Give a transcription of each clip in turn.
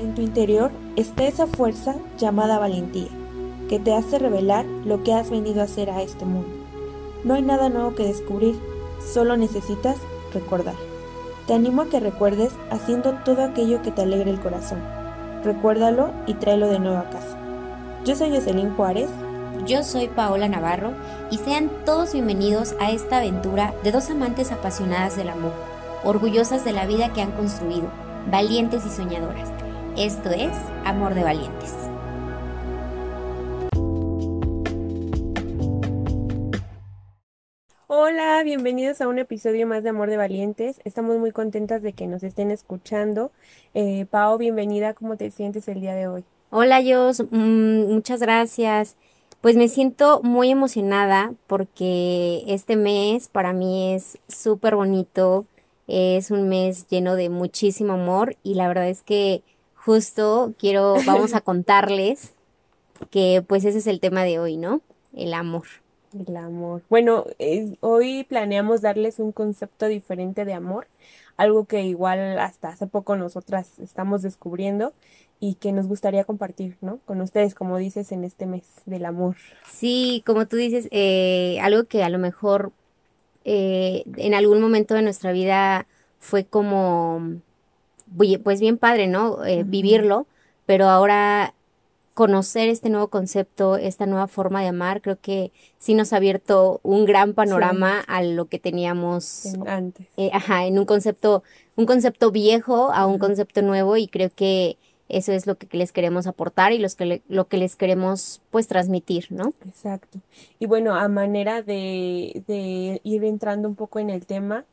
En tu interior está esa fuerza llamada valentía, que te hace revelar lo que has venido a hacer a este mundo. No hay nada nuevo que descubrir, solo necesitas recordar. Te animo a que recuerdes haciendo todo aquello que te alegre el corazón. Recuérdalo y tráelo de nuevo a casa. Yo soy Jocelyn Juárez. Yo soy Paola Navarro y sean todos bienvenidos a esta aventura de dos amantes apasionadas del amor, orgullosas de la vida que han construido, valientes y soñadoras. Esto es Amor de Valientes. Hola, bienvenidos a un episodio más de Amor de Valientes. Estamos muy contentas de que nos estén escuchando. Eh, Pao, bienvenida. ¿Cómo te sientes el día de hoy? Hola, Jos. Mm, muchas gracias. Pues me siento muy emocionada porque este mes para mí es súper bonito. Es un mes lleno de muchísimo amor y la verdad es que justo quiero, vamos a contarles que pues ese es el tema de hoy, ¿no? El amor. El amor. Bueno, hoy planeamos darles un concepto diferente de amor, algo que igual hasta hace poco nosotras estamos descubriendo y que nos gustaría compartir, ¿no? Con ustedes, como dices, en este mes del amor. Sí, como tú dices, eh, algo que a lo mejor eh, en algún momento de nuestra vida fue como, pues bien padre, ¿no? Eh, vivirlo, pero ahora conocer este nuevo concepto, esta nueva forma de amar, creo que sí nos ha abierto un gran panorama a lo que teníamos antes. Eh, ajá, en un concepto, un concepto viejo a un concepto nuevo y creo que eso es lo que les queremos aportar y los que lo que les queremos pues transmitir, ¿no? Exacto. Y bueno, a manera de, de ir entrando un poco en el tema,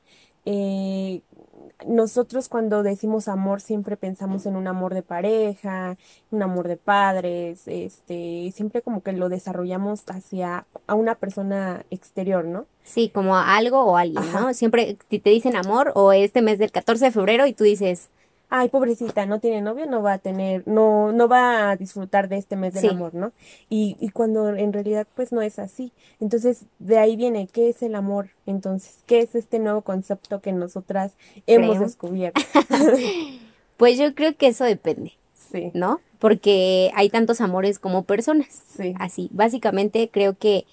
eh, nosotros cuando decimos amor siempre pensamos en un amor de pareja, un amor de padres, este, siempre como que lo desarrollamos hacia a una persona exterior, ¿no? Sí, como a algo o a alguien, ¿no? Siempre te dicen amor o este mes del 14 de febrero y tú dices, ay, pobrecita, no tiene novio, no va a tener, no, no va a disfrutar de este mes del amor, ¿no? Y, y cuando en realidad pues no es así. Entonces, de ahí viene, ¿qué es el amor? Entonces, ¿qué es este nuevo concepto que nosotras hemos descubierto? pues yo creo que eso depende. Sí. ¿No? Porque hay tantos amores como personas. Sí. Así, básicamente creo que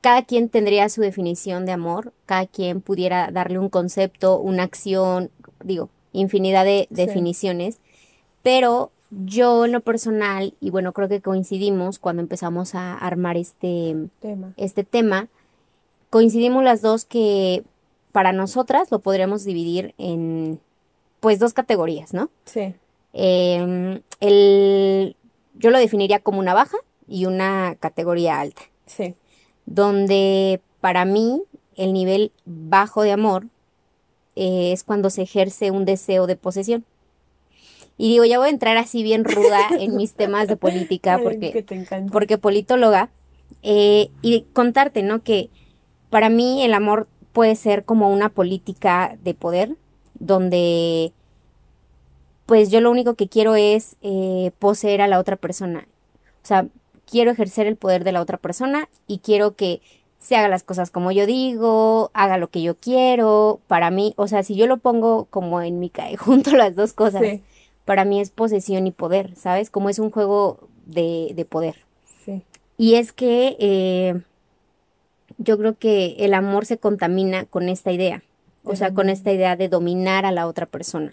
cada quien tendría su definición de amor, cada quien pudiera darle un concepto, una acción, digo, infinidad de definiciones, pero yo en lo personal, y bueno, creo que coincidimos cuando empezamos a armar este tema, este tema coincidimos las dos que para nosotras lo podríamos dividir en pues dos categorías, ¿no? Sí. Em, el, yo lo definiría como una baja y una categoría alta. Sí. Donde para mí el nivel bajo de amor eh, es cuando se ejerce un deseo de posesión. Y digo, ya voy a entrar así bien ruda en mis temas de política porque, porque politóloga. Eh, y contarte, ¿no? Que para mí el amor puede ser como una política de poder donde pues yo lo único que quiero es eh, poseer a la otra persona. O sea, quiero ejercer el poder de la otra persona y quiero que se haga las cosas como yo digo, haga lo que yo quiero, para mí, o sea, si yo lo pongo como en mi cae junto las dos cosas, para mí es posesión y poder, ¿sabes? Como es un juego de, de poder. Sí. Y es que eh, yo creo que el amor se contamina con esta idea, o sea, con esta idea de dominar a la otra persona.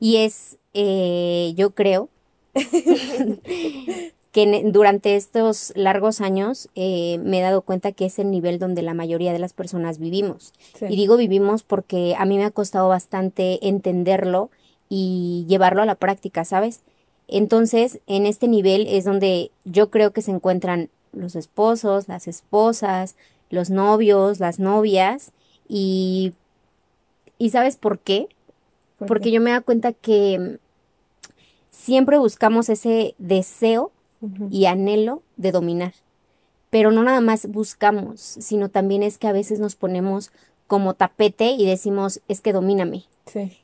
Y es, eh, yo creo, que durante estos largos años eh, me he dado cuenta que es el nivel donde la mayoría de las personas vivimos. Y digo vivimos porque a mí me ha costado bastante entenderlo y llevarlo a la práctica, ¿sabes? Entonces, en este nivel es donde yo creo que se encuentran los esposos, las esposas, los novios, las novias y ¿y sabes por qué? Porque yo me doy cuenta que siempre buscamos ese deseo y anhelo de dominar. Pero no nada más buscamos, sino también es que a veces nos ponemos como tapete y decimos, es que domíname.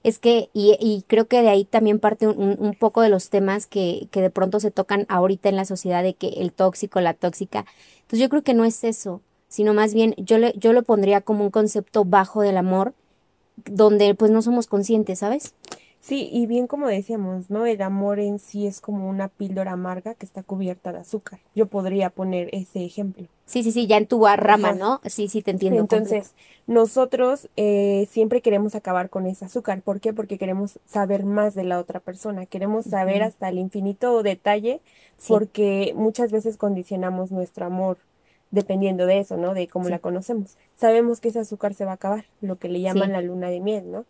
Es que, y, creo que de ahí también parte un, poco de los temas que, que, de pronto se tocan ahorita en la sociedad de que el tóxico, la tóxica. Entonces yo creo que no es eso, sino más bien yo, le, yo lo pondría como un concepto bajo del amor, donde pues no somos conscientes, ¿sabes? Sí, y bien como decíamos, ¿no? El amor en sí es como una píldora amarga que está cubierta de azúcar. Yo podría poner ese ejemplo. Sí, sí, sí, ya en tu rama, ¿no? Sí, sí, te entiendo. Entonces, nosotros eh, siempre queremos acabar con ese azúcar. ¿Por qué? Porque queremos saber más de la otra persona. Queremos saber hasta el infinito detalle porque muchas veces condicionamos nuestro amor dependiendo de eso, ¿no? De cómo la conocemos. Sabemos que ese azúcar se va a acabar, lo que le llaman la luna de miel, ¿no?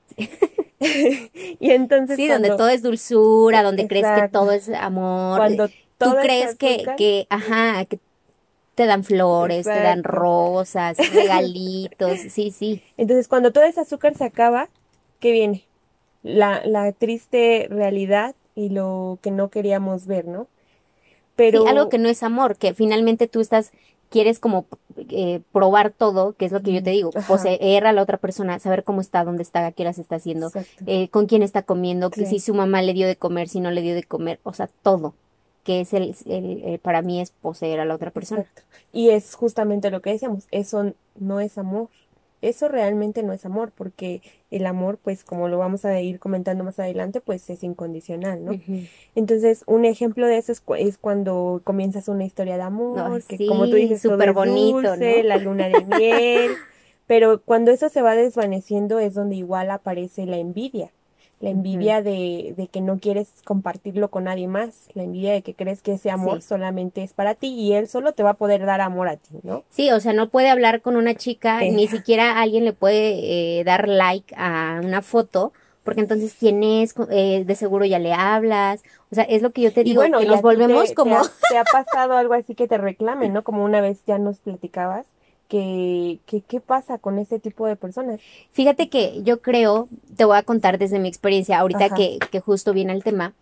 y entonces. Sí, donde todo es dulzura, donde crees que todo es amor. Cuando tú crees que, que, ajá, que te dan flores, te dan rosas, regalitos, sí, sí. Entonces, cuando todo ese azúcar se acaba, ¿qué viene? La, la triste realidad y lo que no queríamos ver, ¿no? Pero... Sí, algo que no es amor, que finalmente tú estás quieres como eh, probar todo, que es lo que yo te digo, poseer a la otra persona, saber cómo está, dónde está, qué horas está haciendo, eh, con quién está comiendo, que si su mamá le dio de comer, si no le dio de comer, o sea, todo, que es el, el, para mí es poseer a la otra persona. Y es justamente lo que decíamos, eso no es amor, eso realmente no es amor, porque el amor, pues como lo vamos a ir comentando más adelante, pues es incondicional, ¿no? Entonces, un ejemplo de eso es, cuando comienzas una historia de amor, que como tú dices, súper bonito, la luna de miel, pero cuando eso se va desvaneciendo es donde igual aparece la envidia la envidia de, de, que no quieres compartirlo con nadie más, la envidia de que crees que ese amor solamente es para ti y él solo te va a poder dar amor a ti, ¿no? Sí, o sea, no puede hablar con una chica, ni siquiera alguien le puede eh, dar like a una foto, porque entonces quién es, eh, de seguro ya le hablas, o sea, es lo que yo te digo, bueno, que nos volvemos como... te ha pasado algo así que te reclamen, ¿no? Como una vez ya nos platicabas que, qué pasa con ese tipo de personas. Fíjate que yo creo, te voy a contar desde mi experiencia, ahorita que, que, justo viene el tema,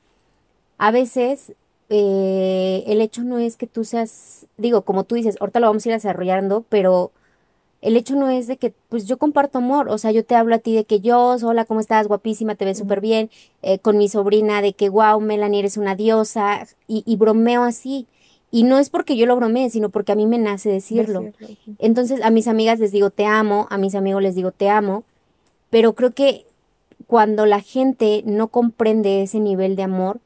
a veces eh, el hecho no es que tú seas, digo, como tú dices, ahorita lo vamos a ir desarrollando, pero el hecho no es de que, pues yo comparto amor, o sea, yo te hablo a ti de que yo, hola, ¿cómo estás? Guapísima, te ves súper bien, eh, con mi sobrina de que, wow, Melanie, eres una diosa, y, y bromeo así. Y no es porque yo lo bromee, sino porque a mí me nace decirlo. Entonces a mis amigas les digo te amo, a mis amigos les digo te amo, pero creo que cuando la gente no comprende ese nivel de amor,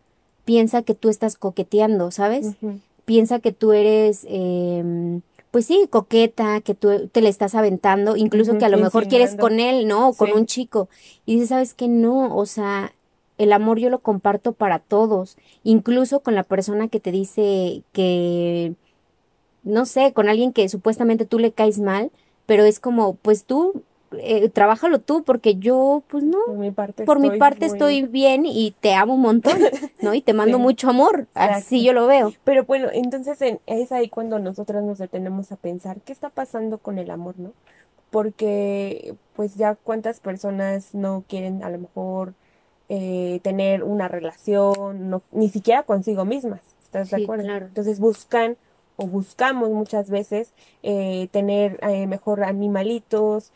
piensa que tú estás coqueteando, ¿sabes? Piensa que tú eres, eh, pues sí, coqueta, que tú te le estás aventando, incluso que a lo mejor quieres con él, ¿no? O con un chico. Y dices, ¿sabes qué? No, o sea, el amor yo lo comparto para todos, incluso con la persona que te dice que, no sé, con alguien que supuestamente tú le caes mal, pero es como, pues tú, eh, trabájalo tú, porque yo, pues no, por mi parte, por estoy, mi parte estoy bien y te amo un montón, ¿no? Y te mando mucho amor, así yo lo veo. Pero bueno, entonces es ahí cuando nosotras nos detenemos a pensar, ¿qué está pasando con el amor, no? Porque, pues ya cuántas personas no quieren a lo mejor eh, tener una relación, no, ni siquiera consigo mismas, ¿estás de acuerdo? Entonces buscan o buscamos muchas veces eh, tener eh, mejor animalitos,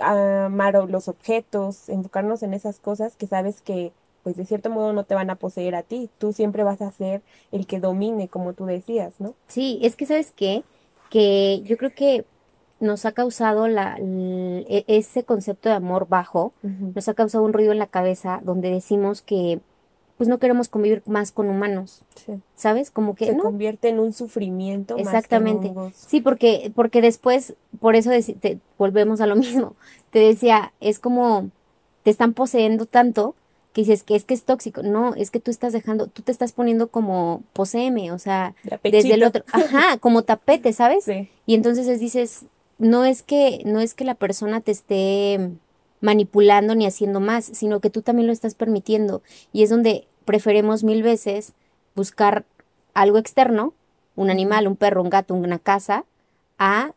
amar los objetos, enfocarnos en esas cosas que sabes que pues de cierto modo no te van a poseer a ti, tú siempre vas a ser el que domine, como tú decías, ¿no? Sí, es que sabes qué, que yo creo que nos ha causado la, e, ese concepto de amor bajo, nos ha causado un ruido en la cabeza donde decimos que pues no queremos convivir más con humanos, ¿sabes? Como que se convierte en un sufrimiento. Exactamente. sí, porque porque después por eso te, volvemos a lo mismo. Te decía es como te están poseyendo tanto que dices que es que es tóxico. No, es que tú estás dejando, tú te estás poniendo como poseeme, o sea, desde el otro, ajá, como tapete, ¿sabes? Sí. Y entonces dices, no es que, no es que la persona te esté manipulando ni haciendo más, sino que tú también lo estás permitiendo. Y es donde preferimos mil veces buscar algo externo, un animal, un perro, un gato, una casa, a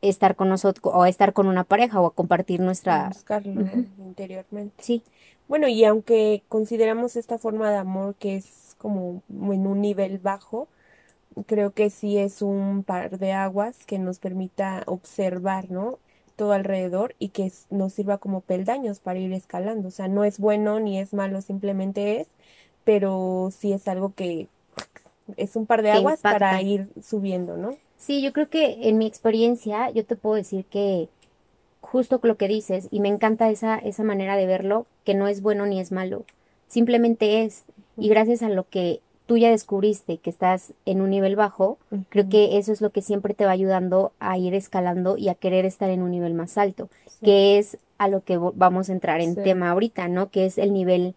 estar con nosotros o a estar con una pareja o a compartir nuestra buscarlo interiormente. Sí. Bueno, y aunque consideramos esta forma de amor que es como en un nivel bajo, creo que sí es un par de aguas que nos permita observar, ¿no? Todo alrededor y que nos sirva como peldaños para ir escalando. O sea, no es bueno ni es malo, simplemente es, pero sí es algo que es un par de aguas para ir subiendo, ¿no? Sí, yo creo que en mi experiencia yo te puedo decir que justo lo que dices, y me encanta esa, esa manera de verlo, que no es bueno ni es malo, simplemente es. Y gracias a lo que tú ya descubriste que estás en un nivel bajo, creo que eso es lo que siempre te va ayudando a ir escalando y a querer estar en un nivel más alto, que es a lo que vamos a entrar en tema ahorita, ¿no? Que es el nivel,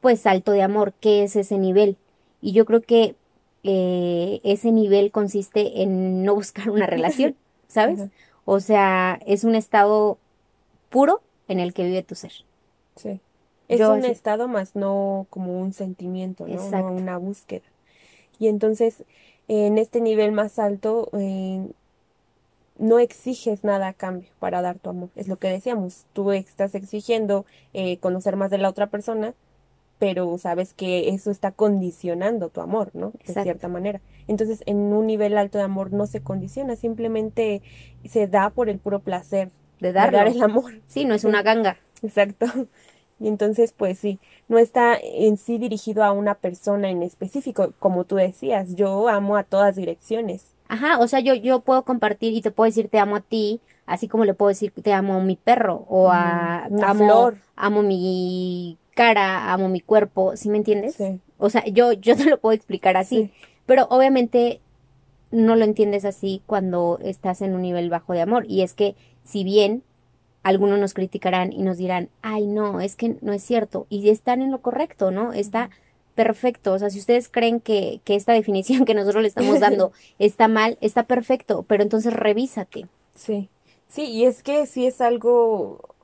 pues, alto de amor, ¿qué es ese nivel? Y yo creo que eh, ese nivel consiste en no buscar una relación, ¿sabes? O sea, es un estado puro en el que vive tu ser. Sí. Es un estado más no como un sentimiento, ¿no? no una búsqueda. Y entonces, en este nivel más alto, eh, no exiges nada a cambio para dar tu amor. Es lo que decíamos. Tú estás exigiendo eh, conocer más de la otra persona, pero sabes que eso está condicionando tu amor, ¿no? De cierta manera. Entonces, en un nivel alto de amor no se condiciona, simplemente se da por el puro placer de, dar el amor. Sí, no es una ganga. Exacto. Y entonces, pues sí, no está en sí dirigido a una persona en específico, como tú decías, yo amo a todas direcciones. Ajá, o sea, yo, yo puedo compartir y te puedo decir te amo a ti, así como le puedo decir te amo a mi perro o a una amo, flor. amo mi cara, amo mi cuerpo, ¿sí me entiendes? Sí. O sea, yo, yo te lo puedo explicar así, pero obviamente no lo entiendes así cuando estás en un nivel bajo de amor. Y es que si bien algunos nos criticarán y nos dirán, ay, no, es que no es cierto. Y están en lo correcto, ¿no? Está perfecto. O sea, si ustedes creen que, que esta definición que nosotros le estamos dando está mal, está perfecto, pero entonces revísate. Sí. Sí, y es que sí es algo,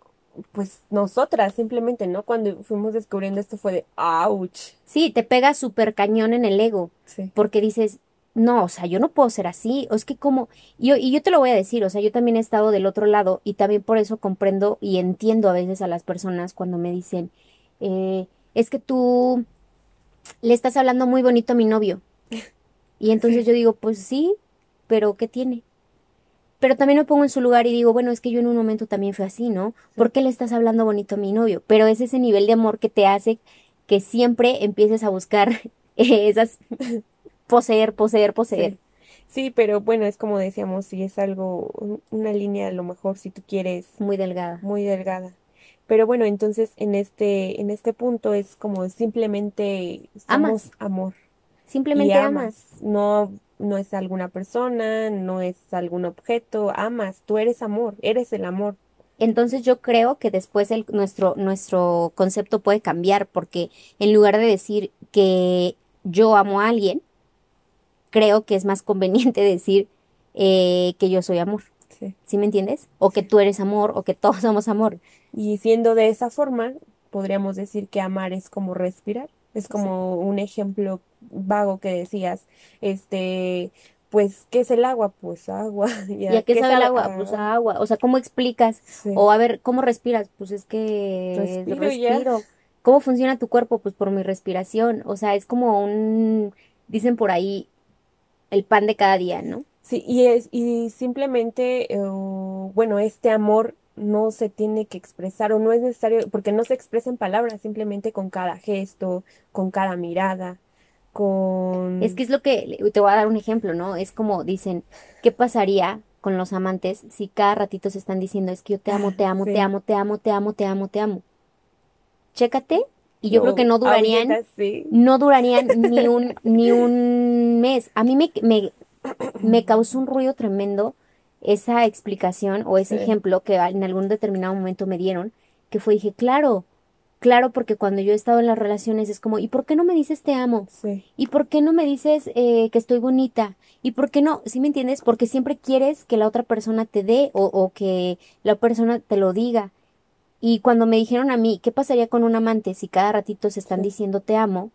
pues nosotras simplemente, ¿no? Cuando fuimos descubriendo esto fue de, ouch. Sí, te pega súper cañón en el ego. Sí. Porque dices, no, o sea, yo no puedo ser así, o es que como, y yo, y yo te lo voy a decir, o sea, yo también he estado del otro lado y también por eso comprendo y entiendo a veces a las personas cuando me dicen, eh, es que tú le estás hablando muy bonito a mi novio. Y entonces yo digo, pues sí, pero ¿qué tiene? Pero también me pongo en su lugar y digo, bueno, es que yo en un momento también fui así, ¿no? ¿Por qué le estás hablando bonito a mi novio? Pero es ese nivel de amor que te hace que siempre empieces a buscar esas poseer, poseer, poseer. Sí. pero bueno, es como decíamos, si es algo, una línea a lo mejor si tú quieres. Muy delgada. Muy delgada. Pero bueno, entonces en este, en este punto es como simplemente amas amor. Simplemente amas. No, no es alguna persona, no es algún objeto, amas, tú eres amor, eres el amor. Entonces yo creo que después el, nuestro, nuestro concepto puede cambiar porque en lugar de decir que yo amo a alguien, creo que es más conveniente decir eh, que yo soy amor. Sí. ¿Sí me entiendes? O que tú eres amor, o que todos somos amor. Y siendo de esa forma, podríamos decir que amar es como respirar. Es como un ejemplo vago que decías, este, pues, ¿qué es el agua? Pues agua. ¿Y a qué, sabe el agua? Pues agua. O sea, ¿cómo explicas? O a ver, ¿cómo respiras? Pues es que respiro. ¿Cómo funciona tu cuerpo? Pues por mi respiración. O sea, es como un, dicen por ahí, el pan de cada día, ¿no? Sí, y es, y simplemente, eh, bueno, este amor no se tiene que expresar o no es necesario, porque no se expresa en palabras, simplemente con cada gesto, con cada mirada, con... Es que es lo que, te voy a dar un ejemplo, ¿no? Es como dicen, ¿qué pasaría con los amantes si cada ratito se están diciendo, es que yo te amo, te amo, te amo, te amo, te amo, te amo, te amo? Chécate y yo creo que no durarían, no durarían ni un, ni un mes. A mí me, me, me causó un ruido tremendo esa explicación o ese ejemplo que en algún determinado momento me dieron, que fue, dije, claro, claro, porque cuando yo he estado en las relaciones es como, ¿y por qué no me dices te amo? ¿Y por qué no me dices eh, que estoy bonita? ¿Y por qué no? ¿Sí me entiendes? Porque siempre quieres que la otra persona te dé o, o que la persona te lo diga. Y cuando me dijeron a mí, ¿qué pasaría con un amante si cada ratito se están diciendo te amo?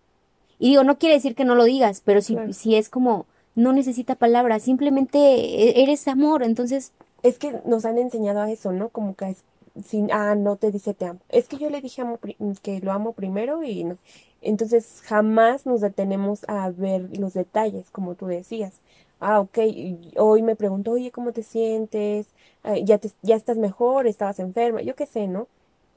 Y digo, no quiere decir que no lo digas, pero si, si es como, no necesita palabras, simplemente e, eres amor, entonces... Es que nos han enseñado a eso, ¿no? Como que es, sin, ah, no te dice te amo. Es que yo le dije amo, que lo amo primero y no. Entonces jamás nos detenemos a ver los detalles, como tú decías. Ah, ok, hoy me preguntó, oye, ¿cómo te sientes? ¿Ya, te, ya estás mejor? ¿Estabas enferma? Yo qué sé, ¿no?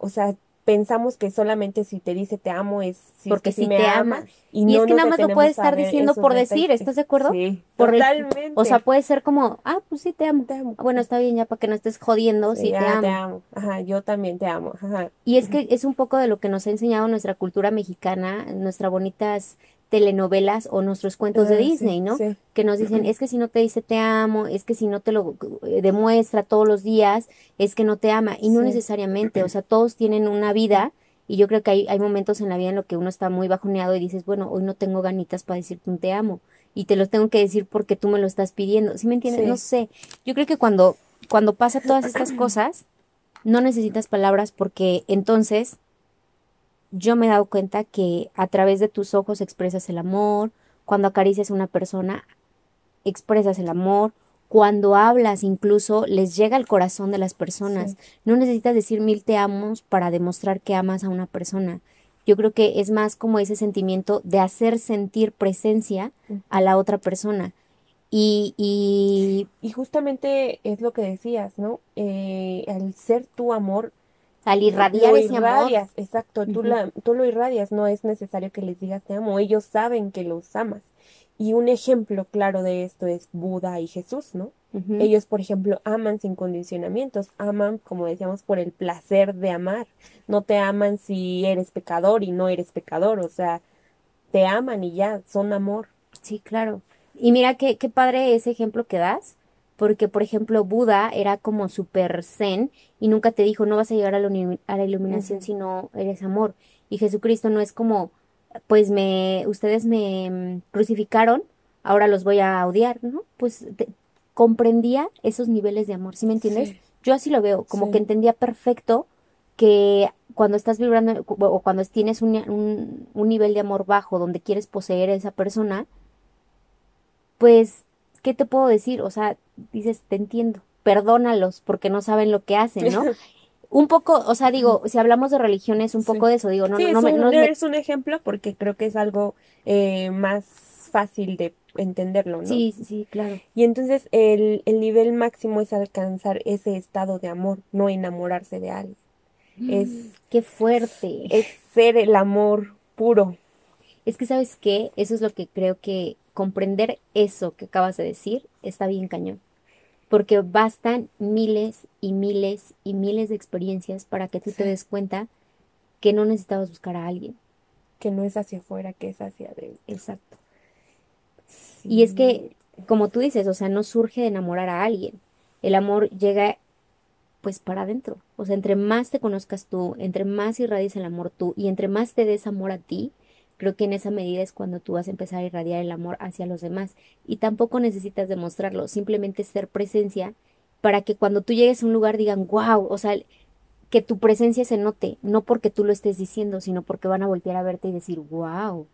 O sea, pensamos que solamente si te dice te amo es porque si te ama. Y, es que nada más lo puede estar diciendo por decir, ¿estás de acuerdo? Sí, totalmente. o sea, puede ser como, ah, pues sí te amo. Te amo. Bueno, está bien ya para que no estés jodiendo, sí, te amo. te amo. Ajá, yo también te amo. Ajá. Y es que es un poco de lo que nos ha enseñado nuestra cultura mexicana, nuestras bonitas telenovelas o nuestros cuentos de ah, Disney, ¿no? Que nos dicen, es que si no te dice te amo, es que si no te lo eh, demuestra todos los días, es que no te ama. Y no necesariamente, o sea, todos tienen una vida y yo creo que hay, hay momentos en la vida en los que uno está muy bajoneado y dices, bueno, hoy no tengo ganitas para decirte un te amo. Y te lo tengo que decir porque tú me lo estás pidiendo. ¿Sí me entiendes? No sé. Yo creo que cuando, cuando pasa todas estas cosas, no necesitas palabras porque entonces yo me he dado cuenta que a través de tus ojos expresas el amor, cuando acaricias a una persona, expresas el amor, cuando hablas incluso les llega al corazón de las personas. No necesitas decir mil te amos para demostrar que amas a una persona. Yo creo que es más como ese sentimiento de hacer sentir presencia a la otra persona. Y, y, y justamente es lo que decías, ¿no? Eh, al ser tu amor, al irradiar ese irradias, Exacto, tú, la, tú lo irradias, no es necesario que les digas te amo, ellos saben que los amas. Y un ejemplo claro de esto es Buda y Jesús, ¿no? Ellos, por ejemplo, aman sin condicionamientos, aman, como decíamos, por el placer de amar. No te aman si eres pecador y no eres pecador, o sea, te aman y ya, son amor. Sí, claro. Y mira qué, qué padre ese ejemplo que das, porque por ejemplo Buda era como super zen y nunca te dijo no vas a llegar a la, a la iluminación si no eres amor y Jesucristo no es como pues me ustedes me mm, crucificaron ahora los voy a odiar no pues comprendía esos niveles de amor ¿sí me entiendes? yo así lo veo como que entendía perfecto que cuando estás vibrando o cuando tienes un, un, un nivel de amor bajo donde quieres poseer a esa persona pues ¿qué te puedo decir? O sea, dices, te entiendo, perdónalos porque no saben lo que hacen, ¿no? un poco, o sea, digo, si hablamos de religiones, un poco de eso, digo, no, no, no, es un, no, es un ejemplo porque creo que es algo eh, más fácil de entenderlo, ¿no? Sí, sí, claro. Y entonces el, el nivel máximo es alcanzar ese estado de amor, no enamorarse de alguien. Es qué fuerte. Es ser el amor puro. Es que sabes qué, eso es lo que creo que comprender eso que acabas de decir está bien cañón. Porque bastan miles y miles y miles de experiencias para que tú te des cuenta que no necesitabas buscar a alguien. Que no es hacia afuera, que es hacia adentro. Exacto. Y es que, como tú dices, o sea, no surge de enamorar a alguien. El amor llega pues para adentro. O sea, entre más te conozcas tú, entre más irradies el amor tú y entre más te des amor a ti, Creo que en esa medida es cuando tú vas a empezar a irradiar el amor hacia los demás. Y tampoco necesitas demostrarlo, simplemente ser presencia para que cuando tú llegues a un lugar digan, wow, o sea, que tu presencia se note, no porque tú lo estés diciendo, sino porque van a voltear a verte y decir, wow.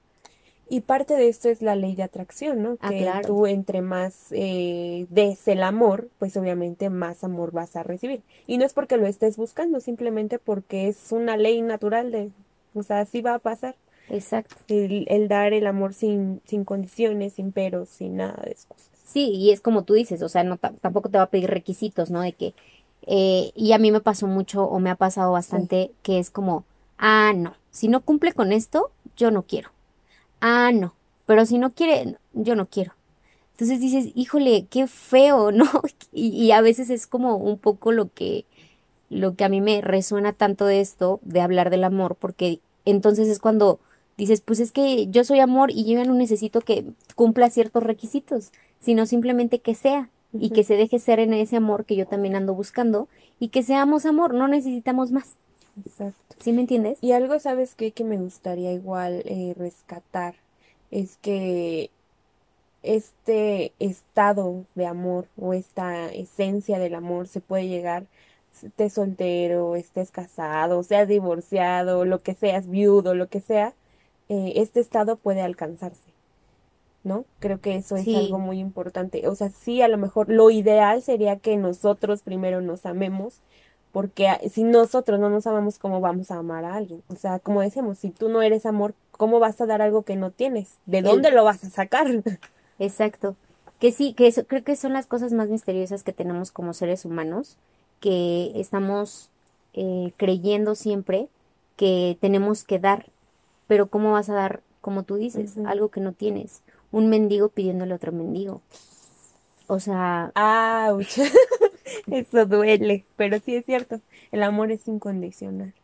Y parte de esto es la ley de atracción, ¿no? Ah, que tú entre más eh, des el amor, pues obviamente más amor vas a recibir. Y no es porque lo estés buscando, simplemente porque es una ley natural de, o sea, así va a pasar. Exacto. El, dar el amor sin, sin condiciones, sin peros, sin nada de excusas. Sí, y es como tú dices, o sea, no tampoco te va a pedir requisitos, ¿no? De que, eh, y a mí me pasó mucho o me ha pasado bastante que es como, ah, no, si no cumple con esto, yo no quiero. Ah, no, pero si no quiere, yo no quiero. Entonces dices, híjole, qué feo, ¿no? Y, y a veces es como un poco lo que, lo que a mí me resuena tanto de esto, de hablar del amor, porque entonces es cuando dices, pues es que yo soy amor y yo ya no necesito que cumpla ciertos requisitos, sino simplemente que sea y que se deje ser en ese amor que yo también ando buscando y que seamos amor, no necesitamos más. Exacto. ¿Sí me entiendes? Y algo, ¿sabes qué? Que me gustaría igual eh, rescatar es que este estado de amor o esta esencia del amor se puede llegar estés soltero, estés casado, seas divorciado, lo que seas, viudo, lo que sea, eh, este estado puede alcanzarse. ¿No? Creo que eso es algo muy importante. O sea, sí, a lo mejor lo ideal sería que nosotros primero nos amemos, porque si nosotros no nos amamos, ¿cómo vamos a amar a alguien? O sea, como decíamos, si tú no eres amor, ¿cómo vas a dar algo que no tienes? ¿De dónde lo vas a sacar? Exacto. Que sí, que eso, creo que son las cosas más misteriosas que tenemos como seres humanos, que estamos eh, creyendo siempre que tenemos que dar, pero ¿cómo vas a dar, como tú dices, algo que no tienes? Un mendigo pidiéndole a otro mendigo. O sea... ¡Auch! Eso duele, pero sí es cierto, el amor es incondicional,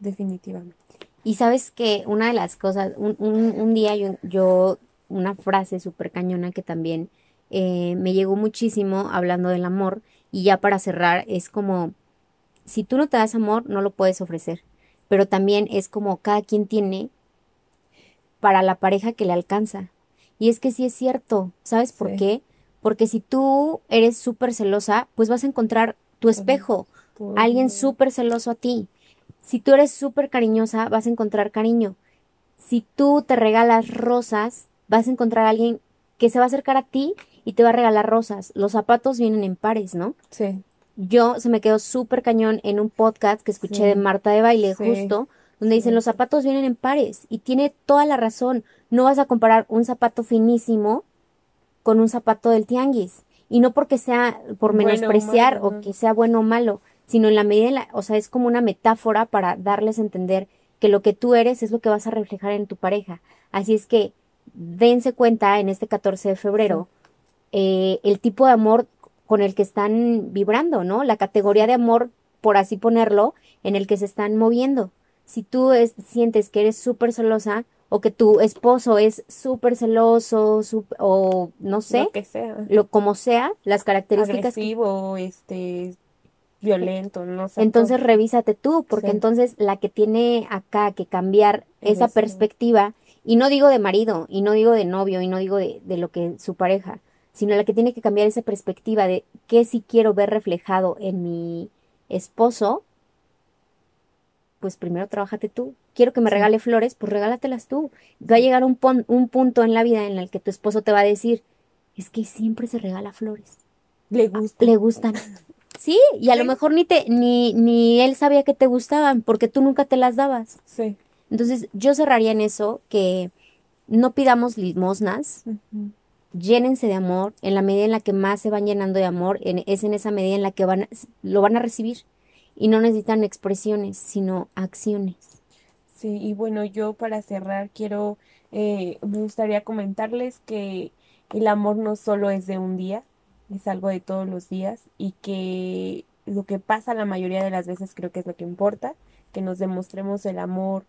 definitivamente. Y sabes que una de las cosas, un, un, día yo, yo, una frase súper cañona que también eh, me llegó muchísimo hablando del amor, y ya para cerrar, es como, si tú no te das amor, no lo puedes ofrecer, pero también es como cada quien tiene para la pareja que le alcanza. Y es que sí es cierto, ¿sabes por qué? Porque si tú eres súper celosa, pues vas a encontrar tu espejo, alguien súper celoso a ti. Si tú eres súper cariñosa, vas a encontrar cariño. Si tú te regalas rosas, vas a encontrar a alguien que se va a acercar a ti y te va a regalar rosas. Los zapatos vienen en pares, ¿no? Sí. Yo se me quedó súper cañón en un podcast que escuché de Marta de Baile, justo, donde dicen los zapatos vienen en pares. Y tiene toda la razón. No vas a comparar un zapato finísimo con un zapato del tianguis. Y no porque sea por menospreciar o, que sea bueno o malo, sino en la medida, la, o sea, es como una metáfora para darles a entender que lo que tú eres es lo que vas a reflejar en tu pareja. Así es que dense cuenta en este 14 de febrero eh, el tipo de amor con el que están vibrando, ¿no? La categoría de amor, por así ponerlo, en el que se están moviendo. Si tú sientes que eres súper celosa, o que tu esposo es súper celoso o no sé, lo que sea, lo como sea, las características agresivo, este violento, no sé. Entonces revísate tú, porque entonces la que tiene acá que cambiar esa perspectiva y no digo de marido, y no digo de novio, y no digo de, de lo que su pareja, sino la que tiene que cambiar esa perspectiva de qué sí quiero ver reflejado en mi esposo, pues primero trabájate tú. Quiero que me regale flores, pues regálatelas tú. Va a llegar un, un punto en la vida en el que tu esposo te va a decir, es que siempre se regala flores. Le gustan. Le gustan. Sí, y a lo mejor ni te, ni, ni él sabía que te gustaban, porque tú nunca te las dabas. Sí. Entonces, yo cerraría en eso, que no pidamos limosnas, llénense de amor, en la medida en la que más se van llenando de amor, es en esa medida en la que van, lo van a recibir y no necesitan expresiones, sino acciones. Sí, y bueno, yo para cerrar quiero, eh, me gustaría comentarles que el amor no solo es de un día, es algo de todos los días y que lo que pasa la mayoría de las veces creo que es lo que importa, que nos demostremos el amor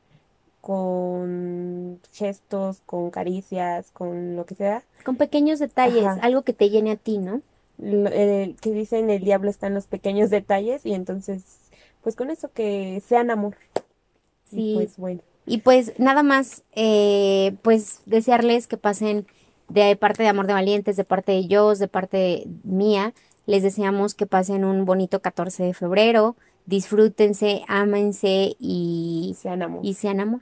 con gestos, con caricias, con lo que sea. Con pequeños detalles, algo que te llene a ti, ¿no? Eh, que dicen el diablo está en los pequeños detalles y entonces pues con eso que sean amor. Sí. Y pues bueno. Y pues nada más, eh, pues desearles que pasen de parte de Amor de Valientes, de parte de ellos, de parte mía, les deseamos que pasen un bonito 14 de febrero, disfrútense, ámense y sean amor. Y sean amor.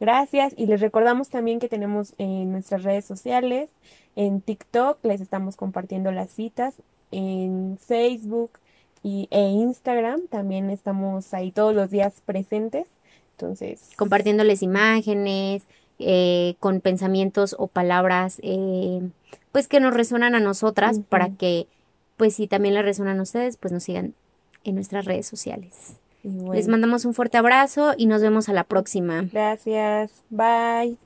Gracias y les recordamos también que tenemos en nuestras redes sociales, en TikTok les estamos compartiendo las citas, en Facebook y, e Instagram también estamos ahí todos los días presentes. Entonces, compartiéndoles imágenes, eh, con pensamientos o palabras, eh, pues que nos resuenan a nosotras para que, pues si también les resuenan a ustedes, pues nos sigan en nuestras redes sociales. Les mandamos un fuerte abrazo y nos vemos a la próxima. Gracias. Bye.